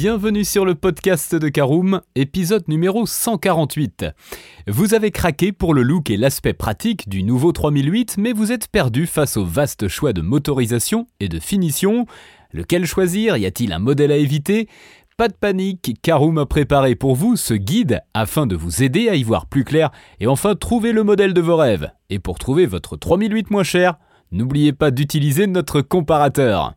bienvenue sur le podcast de Caroom, épisode numéro 148. Vous avez craqué pour le look et l'aspect pratique du nouveau 3008, mais vous êtes perdu face au vaste choix de motorisation et de finition. Lequel choisir? Y a-t-il un modèle à éviter? Pas de panique, Caroom a préparé pour vous ce guide afin de vous aider à y voir plus clair et enfin trouver le modèle de vos rêves. Et pour trouver votre 3008 moins cher, n'oubliez pas d'utiliser notre comparateur.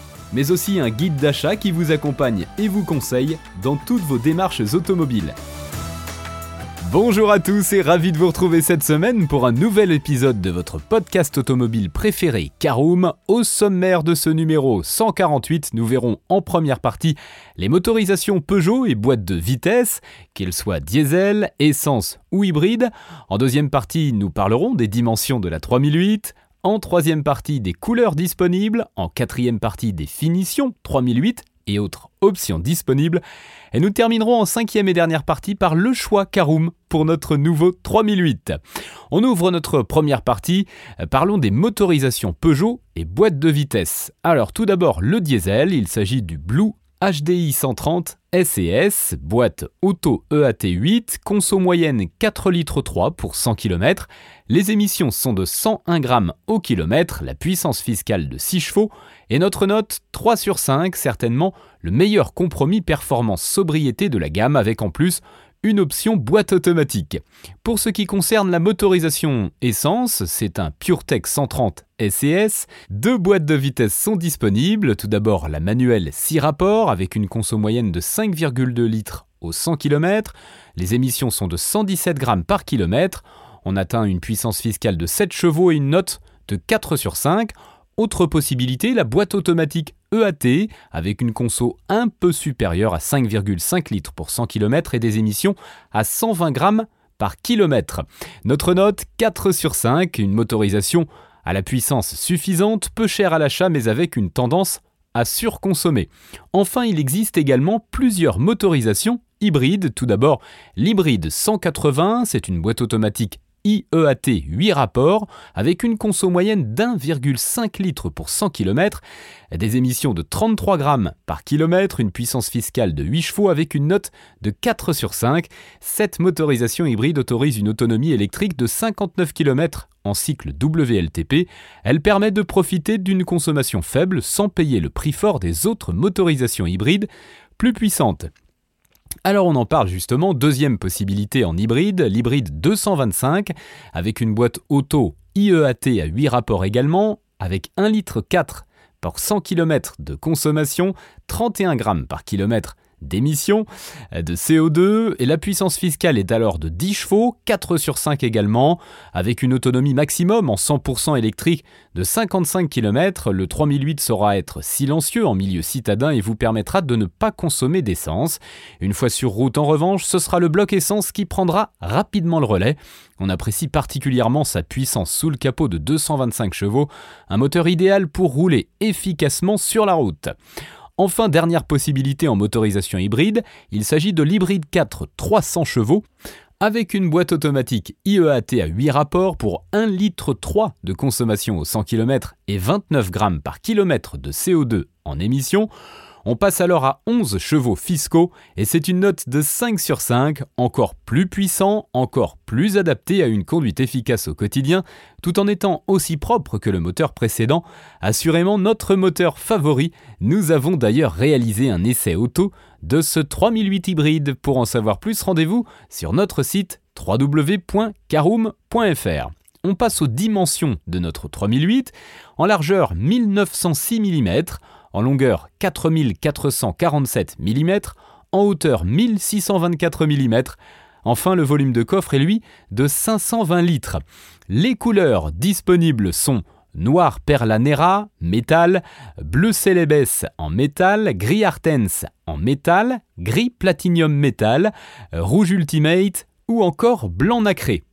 mais aussi un guide d'achat qui vous accompagne et vous conseille dans toutes vos démarches automobiles. Bonjour à tous et ravi de vous retrouver cette semaine pour un nouvel épisode de votre podcast automobile préféré Caroom. Au sommaire de ce numéro 148, nous verrons en première partie les motorisations Peugeot et boîtes de vitesse, qu'elles soient diesel, essence ou hybride. En deuxième partie, nous parlerons des dimensions de la 3008, en troisième partie des couleurs disponibles, en quatrième partie des finitions 3008 et autres options disponibles, et nous terminerons en cinquième et dernière partie par le choix Caroom pour notre nouveau 3008. On ouvre notre première partie, parlons des motorisations Peugeot et boîtes de vitesse. Alors tout d'abord le diesel, il s'agit du Blue HDI 130 SES, boîte auto EAT 8, conso moyenne 4 litres 3 pour 100 km. Les émissions sont de 101 grammes au kilomètre, la puissance fiscale de 6 chevaux et notre note 3 sur 5, certainement le meilleur compromis performance-sobriété de la gamme avec en plus une option boîte automatique. Pour ce qui concerne la motorisation essence, c'est un PureTech 130 SES. Deux boîtes de vitesse sont disponibles. Tout d'abord la manuelle 6 rapports avec une conso moyenne de 5,2 litres au 100 km. Les émissions sont de 117 grammes par kilomètre. On atteint une puissance fiscale de 7 chevaux et une note de 4 sur 5. Autre possibilité, la boîte automatique EAT, avec une conso un peu supérieure à 5,5 litres pour 100 km et des émissions à 120 grammes par kilomètre. Notre note 4 sur 5, une motorisation à la puissance suffisante, peu chère à l'achat mais avec une tendance à surconsommer. Enfin, il existe également plusieurs motorisations hybrides. Tout d'abord, l'hybride 180, c'est une boîte automatique IEAT 8 rapports, avec une conso moyenne d'1,5 litre pour 100 km, des émissions de 33 grammes par kilomètre, une puissance fiscale de 8 chevaux avec une note de 4 sur 5. Cette motorisation hybride autorise une autonomie électrique de 59 km en cycle WLTP. Elle permet de profiter d'une consommation faible sans payer le prix fort des autres motorisations hybrides plus puissantes. Alors on en parle justement, deuxième possibilité en hybride, l'hybride 225, avec une boîte auto IEAT à 8 rapports également, avec 1 litre 4 par 100 km de consommation, 31 grammes par kilomètre d'émissions de CO2 et la puissance fiscale est alors de 10 chevaux, 4 sur 5 également, avec une autonomie maximum en 100% électrique de 55 km. Le 3008 saura être silencieux en milieu citadin et vous permettra de ne pas consommer d'essence. Une fois sur route en revanche, ce sera le bloc essence qui prendra rapidement le relais. On apprécie particulièrement sa puissance sous le capot de 225 chevaux, un moteur idéal pour rouler efficacement sur la route. Enfin, dernière possibilité en motorisation hybride, il s'agit de l'hybride 4 300 chevaux avec une boîte automatique IEAT à 8 rapports pour 1 litre 3 de consommation au 100 km et 29 grammes par kilomètre de CO2 en émission. On passe alors à 11 chevaux fiscaux et c'est une note de 5 sur 5, encore plus puissant, encore plus adapté à une conduite efficace au quotidien, tout en étant aussi propre que le moteur précédent. Assurément notre moteur favori. Nous avons d'ailleurs réalisé un essai auto de ce 3008 hybride. Pour en savoir plus, rendez-vous sur notre site www.caroom.fr. On passe aux dimensions de notre 3008. En largeur 1906 mm, en longueur 4447 mm, en hauteur 1624 mm. Enfin, le volume de coffre est lui de 520 litres. Les couleurs disponibles sont noir perlanera, métal, bleu célébès en métal, gris artens en métal, gris platinium métal, rouge ultimate ou encore blanc nacré.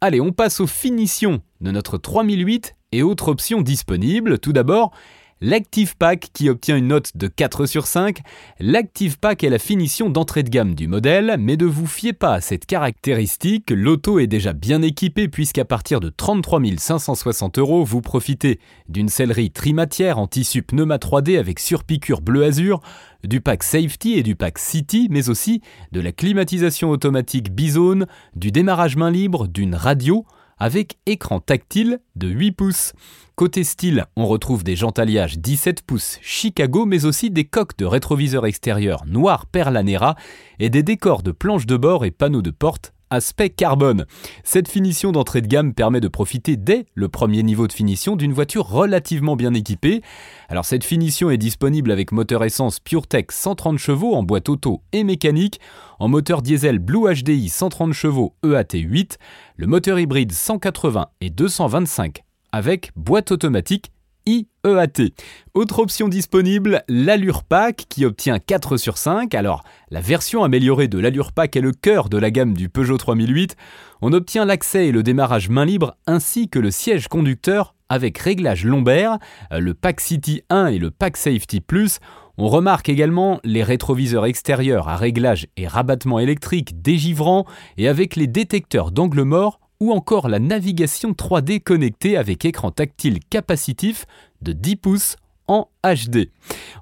Allez, on passe aux finitions de notre 3008 et autres options disponibles. Tout d'abord, l'Active Pack qui obtient une note de 4 sur 5. L'Active Pack est la finition d'entrée de gamme du modèle, mais ne vous fiez pas à cette caractéristique, l'auto est déjà bien équipée puisqu'à partir de 33 560 euros, vous profitez d'une sellerie trimatière en tissu pneuma 3D avec surpiqûre bleu azur, du pack Safety et du pack City, mais aussi de la climatisation automatique Bizone, du démarrage main libre, d'une radio, avec écran tactile de 8 pouces. Côté style, on retrouve des jantes alliages 17 pouces Chicago, mais aussi des coques de rétroviseur extérieur noir Perlanera et des décors de planches de bord et panneaux de porte aspect carbone. Cette finition d'entrée de gamme permet de profiter dès le premier niveau de finition d'une voiture relativement bien équipée. Alors cette finition est disponible avec moteur essence PureTech 130 chevaux en boîte auto et mécanique, en moteur diesel Blue HDI 130 chevaux EAT8, le moteur hybride 180 et 225 avec boîte automatique IEAT. Autre option disponible, l'Allure Pack qui obtient 4 sur 5. Alors, la version améliorée de l'Allure Pack est le cœur de la gamme du Peugeot 3008. On obtient l'accès et le démarrage main libre ainsi que le siège conducteur avec réglage lombaire, le Pack City 1 et le Pack Safety Plus. On remarque également les rétroviseurs extérieurs à réglage et rabattement électrique dégivrant et avec les détecteurs d'angle mort ou encore la navigation 3D connectée avec écran tactile capacitif de 10 pouces en HD.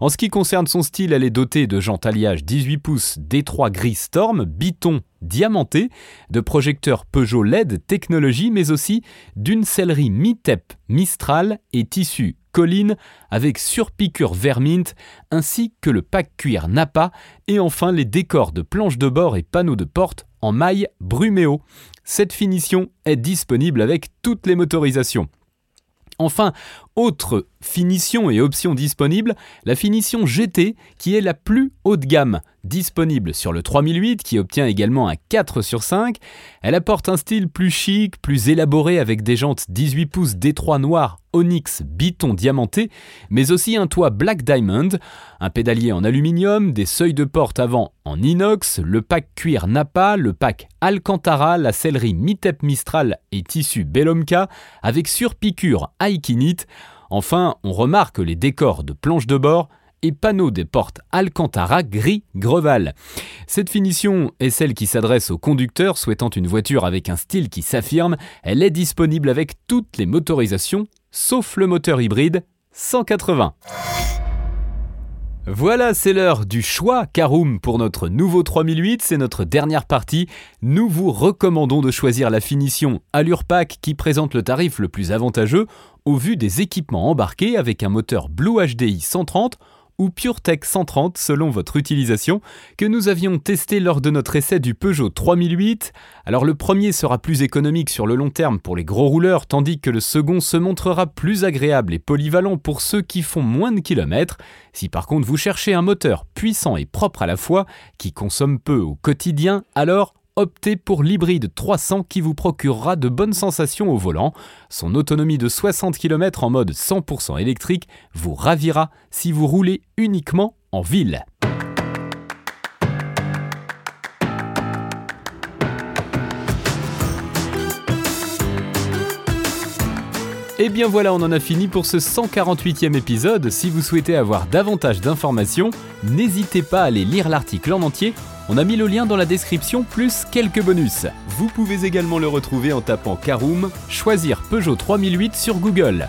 En ce qui concerne son style, elle est dotée de jantes alliage 18 pouces D3 gris Storm, biton diamanté, de projecteurs Peugeot LED technologie, mais aussi d'une sellerie Mi-Tep Mistral et tissu colline avec surpiqûre vermint, ainsi que le pack cuir Napa, et enfin les décors de planches de bord et panneaux de porte en maille Bruméo. Cette finition est disponible avec toutes les motorisations. Enfin, autre finition et option disponible, la finition GT qui est la plus haut de gamme, disponible sur le 3008 qui obtient également un 4 sur 5. Elle apporte un style plus chic, plus élaboré avec des jantes 18 pouces D3 noir Onyx biton diamanté, mais aussi un toit Black Diamond, un pédalier en aluminium, des seuils de porte avant en inox, le pack cuir Napa, le pack Alcantara, la sellerie Mitep Mistral et tissu Bellomka avec surpiqûre Aikinite. Enfin, on remarque les décors de planches de bord et panneaux des portes Alcantara gris Greval. Cette finition est celle qui s'adresse aux conducteurs souhaitant une voiture avec un style qui s'affirme. Elle est disponible avec toutes les motorisations, sauf le moteur hybride 180. Voilà, c'est l'heure du choix Caroom pour notre nouveau 3008, c'est notre dernière partie. Nous vous recommandons de choisir la finition Allure Pack qui présente le tarif le plus avantageux au vu des équipements embarqués avec un moteur Blue HDI 130 ou PureTech 130 selon votre utilisation, que nous avions testé lors de notre essai du Peugeot 3008. Alors le premier sera plus économique sur le long terme pour les gros rouleurs, tandis que le second se montrera plus agréable et polyvalent pour ceux qui font moins de kilomètres. Si par contre vous cherchez un moteur puissant et propre à la fois, qui consomme peu au quotidien, alors optez pour l'hybride 300 qui vous procurera de bonnes sensations au volant. Son autonomie de 60 km en mode 100% électrique vous ravira si vous roulez uniquement en ville. Et eh bien voilà, on en a fini pour ce 148e épisode. Si vous souhaitez avoir davantage d'informations, n'hésitez pas à aller lire l'article en entier on a mis le lien dans la description plus quelques bonus. Vous pouvez également le retrouver en tapant Caroom, choisir Peugeot 3008 sur Google.